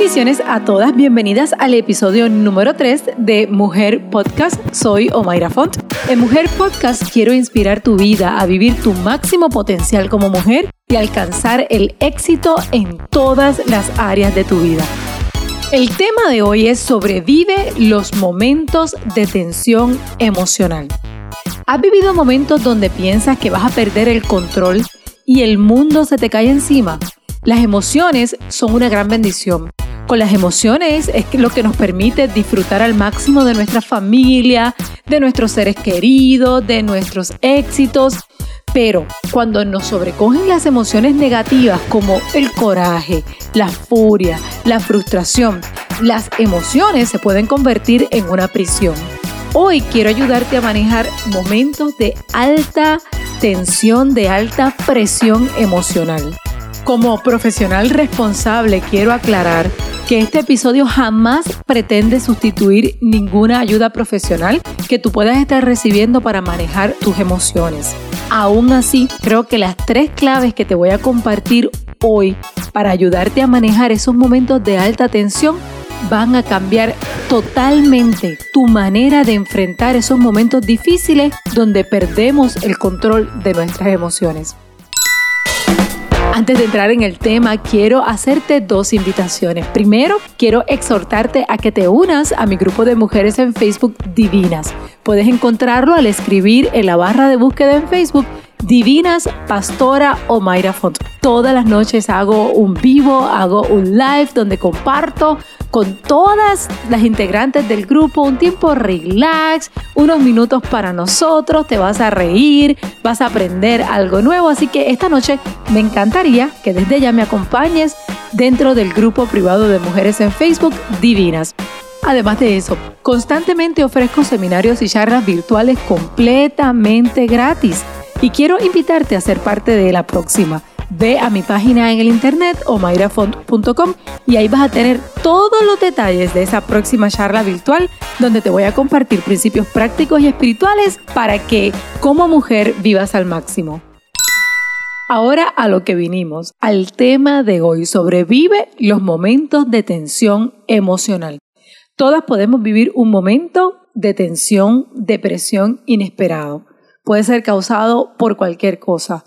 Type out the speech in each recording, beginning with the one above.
Bendiciones a todas, bienvenidas al episodio número 3 de Mujer Podcast. Soy Omaira Font. En Mujer Podcast quiero inspirar tu vida a vivir tu máximo potencial como mujer y alcanzar el éxito en todas las áreas de tu vida. El tema de hoy es sobrevive los momentos de tensión emocional. ¿Has vivido momentos donde piensas que vas a perder el control y el mundo se te cae encima? Las emociones son una gran bendición. Con las emociones es lo que nos permite disfrutar al máximo de nuestra familia, de nuestros seres queridos, de nuestros éxitos. Pero cuando nos sobrecogen las emociones negativas como el coraje, la furia, la frustración, las emociones se pueden convertir en una prisión. Hoy quiero ayudarte a manejar momentos de alta tensión, de alta presión emocional. Como profesional responsable quiero aclarar que este episodio jamás pretende sustituir ninguna ayuda profesional que tú puedas estar recibiendo para manejar tus emociones. Aún así, creo que las tres claves que te voy a compartir hoy para ayudarte a manejar esos momentos de alta tensión van a cambiar totalmente tu manera de enfrentar esos momentos difíciles donde perdemos el control de nuestras emociones. Antes de entrar en el tema, quiero hacerte dos invitaciones. Primero, quiero exhortarte a que te unas a mi grupo de mujeres en Facebook Divinas. Puedes encontrarlo al escribir en la barra de búsqueda en Facebook Divinas Pastora o Mayra Font. Todas las noches hago un vivo, hago un live donde comparto con todas las integrantes del grupo un tiempo relax, unos minutos para nosotros, te vas a reír, vas a aprender algo nuevo, así que esta noche me encantaría que desde ya me acompañes dentro del grupo privado de mujeres en Facebook Divinas. Además de eso, constantemente ofrezco seminarios y charlas virtuales completamente gratis y quiero invitarte a ser parte de la próxima. Ve a mi página en el internet omairafont.com y ahí vas a tener todos los detalles de esa próxima charla virtual donde te voy a compartir principios prácticos y espirituales para que como mujer vivas al máximo. Ahora a lo que vinimos, al tema de hoy, sobrevive los momentos de tensión emocional. Todas podemos vivir un momento de tensión, depresión inesperado. Puede ser causado por cualquier cosa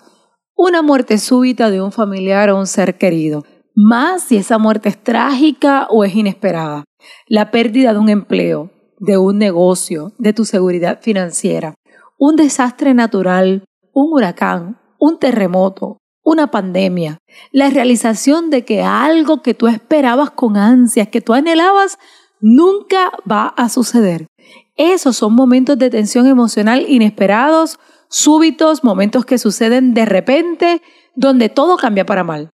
una muerte súbita de un familiar o un ser querido, más si esa muerte es trágica o es inesperada, la pérdida de un empleo, de un negocio, de tu seguridad financiera, un desastre natural, un huracán, un terremoto, una pandemia, la realización de que algo que tú esperabas con ansias, que tú anhelabas, nunca va a suceder. Esos son momentos de tensión emocional inesperados súbitos, momentos que suceden de repente, donde todo cambia para mal.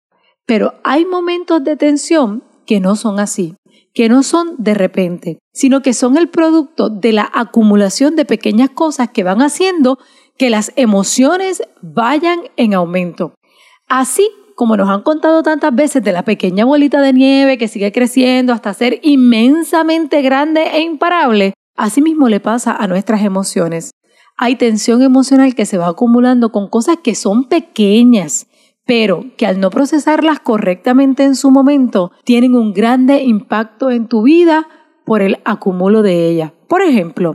Pero hay momentos de tensión que no son así, que no son de repente, sino que son el producto de la acumulación de pequeñas cosas que van haciendo que las emociones vayan en aumento. Así como nos han contado tantas veces de la pequeña bolita de nieve que sigue creciendo hasta ser inmensamente grande e imparable, así mismo le pasa a nuestras emociones hay tensión emocional que se va acumulando con cosas que son pequeñas, pero que al no procesarlas correctamente en su momento, tienen un grande impacto en tu vida por el acumulo de ellas. Por ejemplo,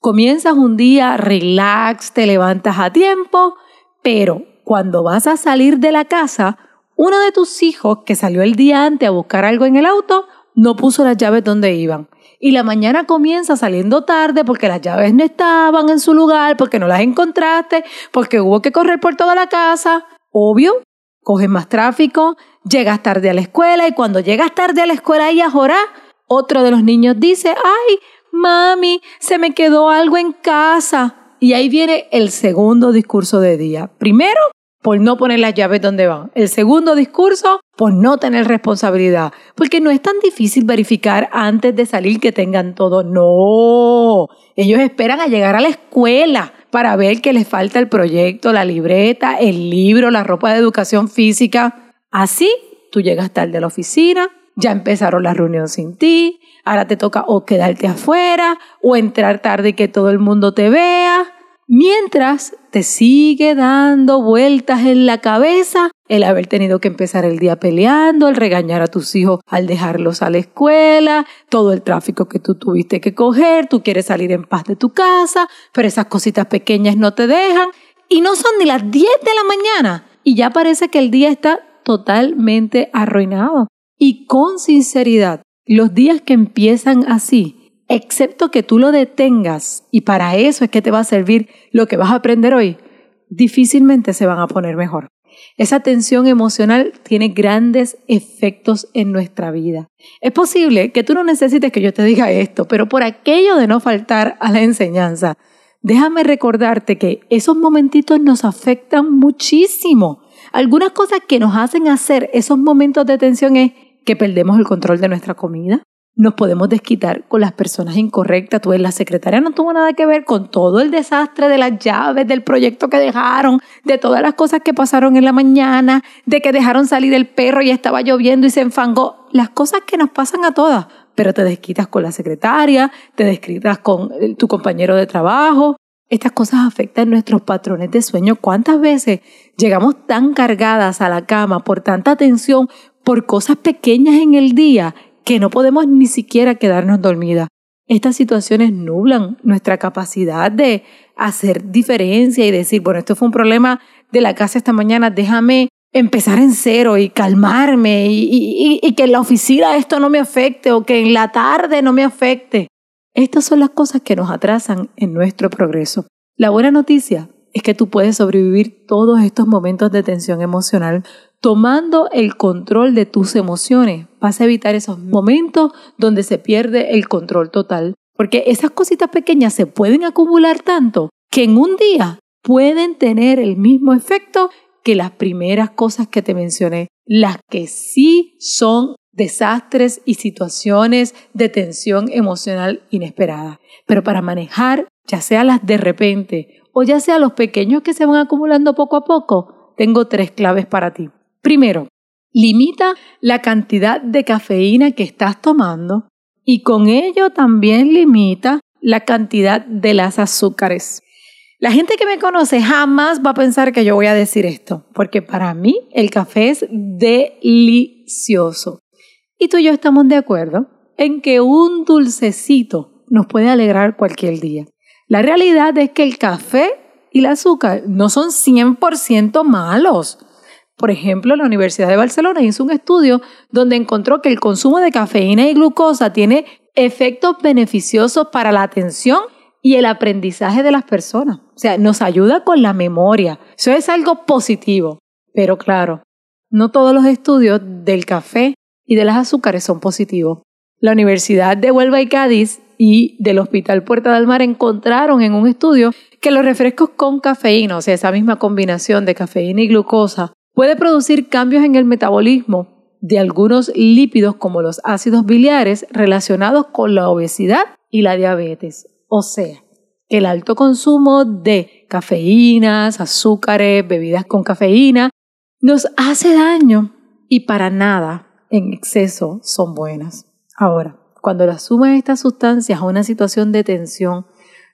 comienzas un día relax, te levantas a tiempo, pero cuando vas a salir de la casa, uno de tus hijos que salió el día antes a buscar algo en el auto no puso las llaves donde iban y la mañana comienza saliendo tarde porque las llaves no estaban en su lugar, porque no las encontraste, porque hubo que correr por toda la casa. Obvio, coges más tráfico, llegas tarde a la escuela y cuando llegas tarde a la escuela y a jorar, otro de los niños dice, ay, mami, se me quedó algo en casa. Y ahí viene el segundo discurso de día. Primero, por no poner las llaves donde van. El segundo discurso, por no tener responsabilidad. Porque no es tan difícil verificar antes de salir que tengan todo. No, ellos esperan a llegar a la escuela para ver que les falta el proyecto, la libreta, el libro, la ropa de educación física. Así, tú llegas tarde a la oficina, ya empezaron la reunión sin ti, ahora te toca o quedarte afuera o entrar tarde y que todo el mundo te vea mientras te sigue dando vueltas en la cabeza el haber tenido que empezar el día peleando, el regañar a tus hijos al dejarlos a la escuela, todo el tráfico que tú tuviste que coger, tú quieres salir en paz de tu casa, pero esas cositas pequeñas no te dejan y no son ni las 10 de la mañana y ya parece que el día está totalmente arruinado. Y con sinceridad, los días que empiezan así, excepto que tú lo detengas, y para eso es que te va a servir lo que vas a aprender hoy, difícilmente se van a poner mejor. Esa tensión emocional tiene grandes efectos en nuestra vida. Es posible que tú no necesites que yo te diga esto, pero por aquello de no faltar a la enseñanza, déjame recordarte que esos momentitos nos afectan muchísimo. Algunas cosas que nos hacen hacer esos momentos de tensión es que perdemos el control de nuestra comida, nos podemos desquitar con las personas incorrectas. Tú la secretaria no tuvo nada que ver con todo el desastre de las llaves, del proyecto que dejaron, de todas las cosas que pasaron en la mañana, de que dejaron salir el perro y estaba lloviendo y se enfangó. Las cosas que nos pasan a todas. Pero te desquitas con la secretaria, te desquitas con tu compañero de trabajo. Estas cosas afectan nuestros patrones de sueño. ¿Cuántas veces llegamos tan cargadas a la cama por tanta tensión, por cosas pequeñas en el día que no podemos ni siquiera quedarnos dormidas. Estas situaciones nublan nuestra capacidad de hacer diferencia y decir, bueno, esto fue un problema de la casa esta mañana, déjame empezar en cero y calmarme y, y, que en la oficina esto no me afecte o que en la tarde no me afecte. Estas son las cosas que nos atrasan en nuestro progreso. La buena noticia es que tú puedes sobrevivir todos estos momentos de tensión emocional tomando el control de tus emociones, vas a evitar esos momentos donde se pierde el control total. Porque esas cositas pequeñas se pueden acumular tanto que en un día pueden tener el mismo efecto que las primeras cosas que te mencioné, las que sí son desastres y situaciones de tensión emocional inesperada. Pero para manejar, ya sea las de repente o ya sea los pequeños que se van acumulando poco a poco, tengo tres claves para ti. Primero, limita la cantidad de cafeína que estás tomando y con ello también limita la cantidad de las azúcares. La gente que me conoce jamás va a pensar que yo voy a decir esto, porque para mí el café es delicioso. Y tú y yo estamos de acuerdo en que un dulcecito nos puede alegrar cualquier día. La realidad es que el café y el azúcar no son 100% malos. Por ejemplo, la Universidad de Barcelona hizo un estudio donde encontró que el consumo de cafeína y glucosa tiene efectos beneficiosos para la atención y el aprendizaje de las personas. O sea, nos ayuda con la memoria. Eso es algo positivo. Pero claro, no todos los estudios del café y de las azúcares son positivos. La Universidad de Huelva y Cádiz y del Hospital Puerta del Mar encontraron en un estudio que los refrescos con cafeína, o sea, esa misma combinación de cafeína y glucosa, Puede producir cambios en el metabolismo de algunos lípidos como los ácidos biliares relacionados con la obesidad y la diabetes. O sea, el alto consumo de cafeínas, azúcares, bebidas con cafeína nos hace daño y para nada en exceso son buenas. Ahora, cuando le sumas estas sustancias a una situación de tensión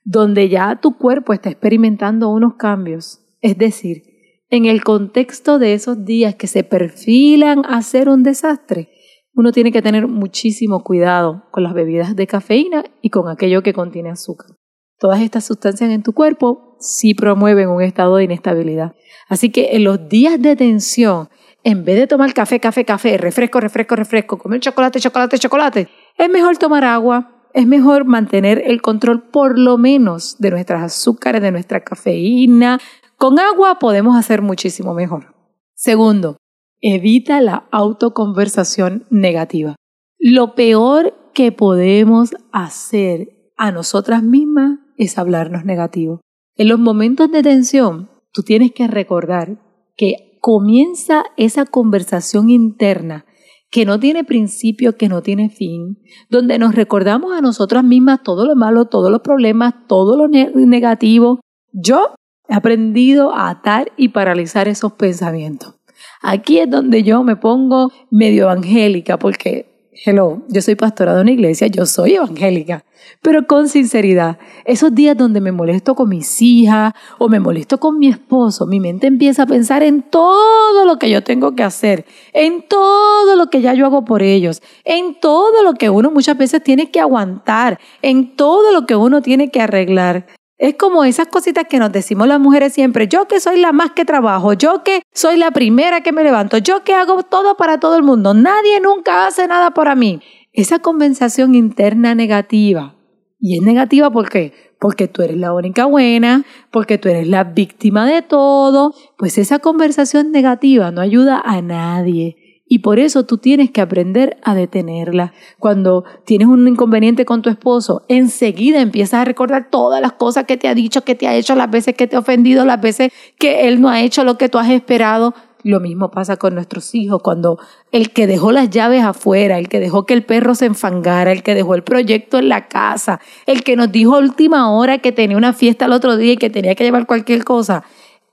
donde ya tu cuerpo está experimentando unos cambios, es decir, en el contexto de esos días que se perfilan a ser un desastre, uno tiene que tener muchísimo cuidado con las bebidas de cafeína y con aquello que contiene azúcar. Todas estas sustancias en tu cuerpo sí promueven un estado de inestabilidad. Así que en los días de tensión, en vez de tomar café, café, café, refresco, refresco, refresco, comer chocolate, chocolate, chocolate, es mejor tomar agua, es mejor mantener el control por lo menos de nuestras azúcares, de nuestra cafeína, con agua podemos hacer muchísimo mejor. Segundo, evita la autoconversación negativa. Lo peor que podemos hacer a nosotras mismas es hablarnos negativo. En los momentos de tensión, tú tienes que recordar que comienza esa conversación interna que no tiene principio, que no tiene fin, donde nos recordamos a nosotras mismas todo lo malo, todos los problemas, todo lo negativo. Yo He aprendido a atar y paralizar esos pensamientos. Aquí es donde yo me pongo medio evangélica porque Hello, yo soy pastora de una iglesia, yo soy evangélica, pero con sinceridad, esos días donde me molesto con mis hijas o me molesto con mi esposo, mi mente empieza a pensar en todo lo que yo tengo que hacer, en todo lo que ya yo hago por ellos, en todo lo que uno muchas veces tiene que aguantar, en todo lo que uno tiene que arreglar. Es como esas cositas que nos decimos las mujeres siempre, yo que soy la más que trabajo, yo que soy la primera que me levanto, yo que hago todo para todo el mundo, nadie nunca hace nada para mí. Esa conversación interna negativa. Y es negativa ¿por qué? Porque tú eres la única buena, porque tú eres la víctima de todo. Pues esa conversación negativa no ayuda a nadie. Y por eso tú tienes que aprender a detenerla. Cuando tienes un inconveniente con tu esposo, enseguida empiezas a recordar todas las cosas que te ha dicho, que te ha hecho, las veces que te ha ofendido, las veces que él no ha hecho lo que tú has esperado. Lo mismo pasa con nuestros hijos, cuando el que dejó las llaves afuera, el que dejó que el perro se enfangara, el que dejó el proyecto en la casa, el que nos dijo a última hora que tenía una fiesta el otro día y que tenía que llevar cualquier cosa,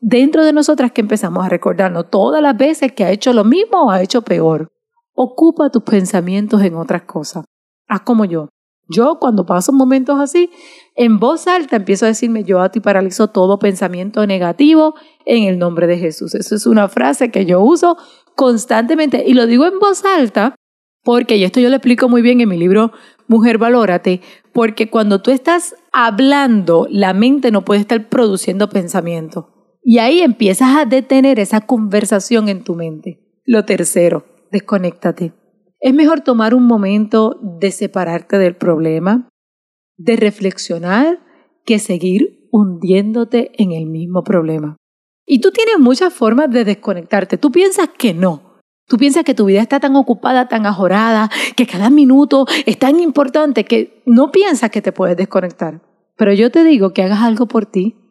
dentro de nosotras que empezamos a recordarnos todas las veces que ha hecho lo mismo o ha hecho peor. Ocupa tus pensamientos en otras cosas. Haz como yo. Yo cuando paso momentos así, en voz alta empiezo a decirme, yo a ti paralizo todo pensamiento negativo en el nombre de Jesús. Eso es una frase que yo uso constantemente y lo digo en voz alta porque, y esto yo lo explico muy bien en mi libro Mujer Valórate, porque cuando tú estás hablando, la mente no puede estar produciendo pensamiento. Y ahí empiezas a detener esa conversación en tu mente. Lo tercero, desconéctate. Es mejor tomar un momento de separarte del problema, de reflexionar, que seguir hundiéndote en el mismo problema. Y tú tienes muchas formas de desconectarte. Tú piensas que no. Tú piensas que tu vida está tan ocupada, tan ajorada, que cada minuto es tan importante que no piensas que te puedes desconectar. Pero yo te digo que hagas algo por ti,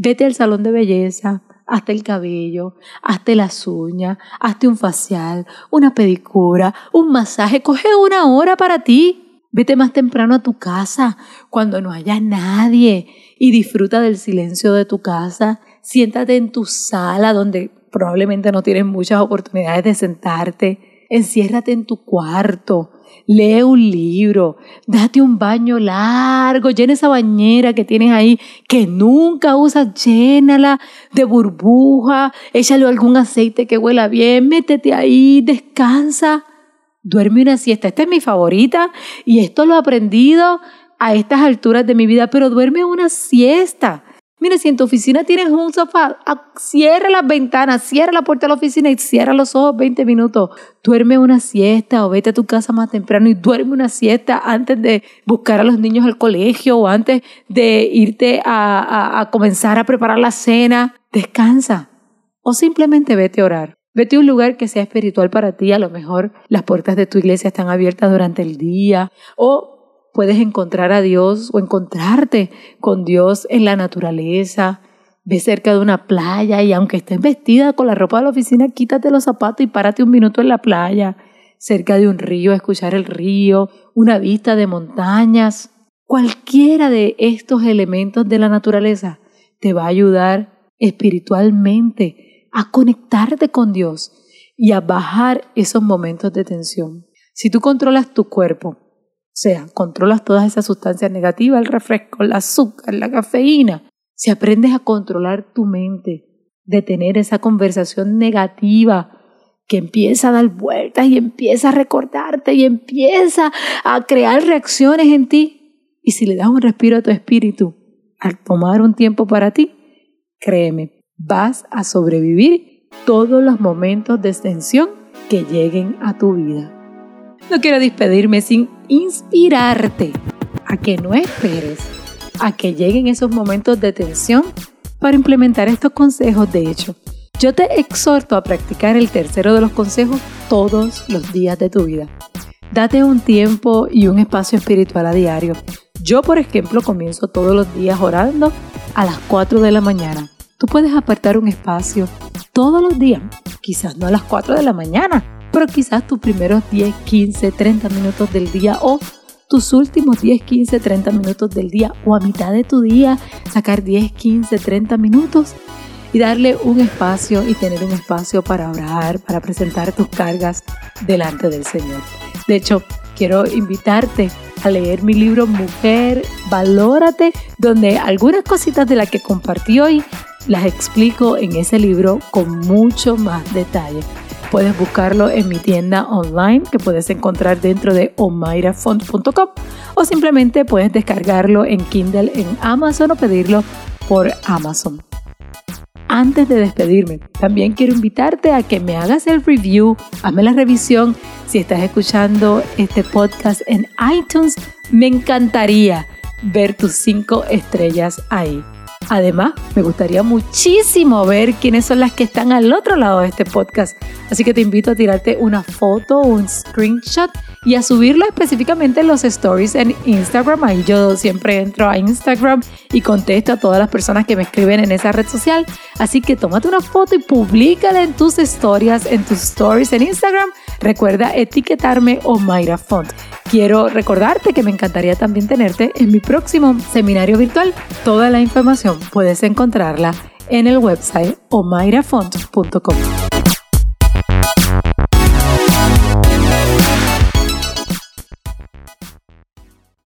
Vete al salón de belleza, hazte el cabello, hazte las uñas, hazte un facial, una pedicura, un masaje, coge una hora para ti. Vete más temprano a tu casa cuando no haya nadie y disfruta del silencio de tu casa. Siéntate en tu sala donde probablemente no tienes muchas oportunidades de sentarte. Enciérrate en tu cuarto lee un libro, date un baño largo, llena esa bañera que tienes ahí que nunca usas, llénala de burbuja, échale algún aceite que huela bien, métete ahí, descansa, duerme una siesta. Esta es mi favorita y esto lo he aprendido a estas alturas de mi vida, pero duerme una siesta. Mira, si en tu oficina tienes un sofá, ah, cierra las ventanas, cierra la puerta de la oficina y cierra los ojos 20 minutos. Duerme una siesta o vete a tu casa más temprano y duerme una siesta antes de buscar a los niños al colegio o antes de irte a, a comenzar a preparar la cena. Descansa o simplemente vete a orar. Vete a un lugar que sea espiritual para ti. A lo mejor las puertas de tu iglesia están abiertas durante el día o puedes encontrar a Dios o encontrarte con Dios en la naturaleza. Ve cerca de una playa y aunque estés vestida con la ropa de la oficina, quítate los zapatos y párate un minuto en la playa, cerca de un río, escuchar el río, una vista de montañas. Cualquiera de estos elementos de la naturaleza te va a ayudar espiritualmente a conectarte con Dios y a bajar esos momentos de tensión. Si tú controlas tu cuerpo, sea, controlas todas esas sustancias negativas, el refresco, el azúcar, la cafeína. Si aprendes a controlar tu mente, detener esa conversación negativa que empieza a dar vueltas y empieza a recordarte y empieza a crear reacciones en ti. Y si le das un respiro a tu espíritu al tomar un tiempo para ti, créeme, vas a sobrevivir todos los momentos de extensión que lleguen a tu vida. No quiero despedirme sin inspirarte a que no esperes a que lleguen esos momentos de tensión para implementar estos consejos. De hecho, yo te exhorto a practicar el tercero de los consejos todos los días de tu vida. Date un tiempo y un espacio espiritual a diario. Yo, por ejemplo, comienzo todos los días orando a las 4 de la mañana. Tú puedes apartar un espacio todos los días, quizás no a las 4 de la mañana, pero quizás tus primeros 10, 15, 30 minutos del día o tus últimos 10, 15, 30 minutos del día o a mitad de tu día sacar 10, 15, 30 minutos y darle un espacio y tener un espacio para orar, para presentar tus cargas delante del Señor. De hecho, quiero invitarte a leer mi libro Mujer, Valórate, donde algunas cositas de las que compartí hoy las explico en ese libro con mucho más detalle. Puedes buscarlo en mi tienda online que puedes encontrar dentro de omairafont.com o simplemente puedes descargarlo en Kindle en Amazon o pedirlo por Amazon. Antes de despedirme, también quiero invitarte a que me hagas el review, hazme la revisión. Si estás escuchando este podcast en iTunes, me encantaría ver tus cinco estrellas ahí. Además, me gustaría muchísimo ver quiénes son las que están al otro lado de este podcast. Así que te invito a tirarte una foto un screenshot y a subirlo específicamente en los stories en Instagram. Ahí yo siempre entro a Instagram y contesto a todas las personas que me escriben en esa red social. Así que tómate una foto y públicala en tus historias, en tus stories en Instagram. Recuerda etiquetarme o Mayra Font. Quiero recordarte que me encantaría también tenerte en mi próximo seminario virtual. Toda la información puedes encontrarla en el website omairafont.com.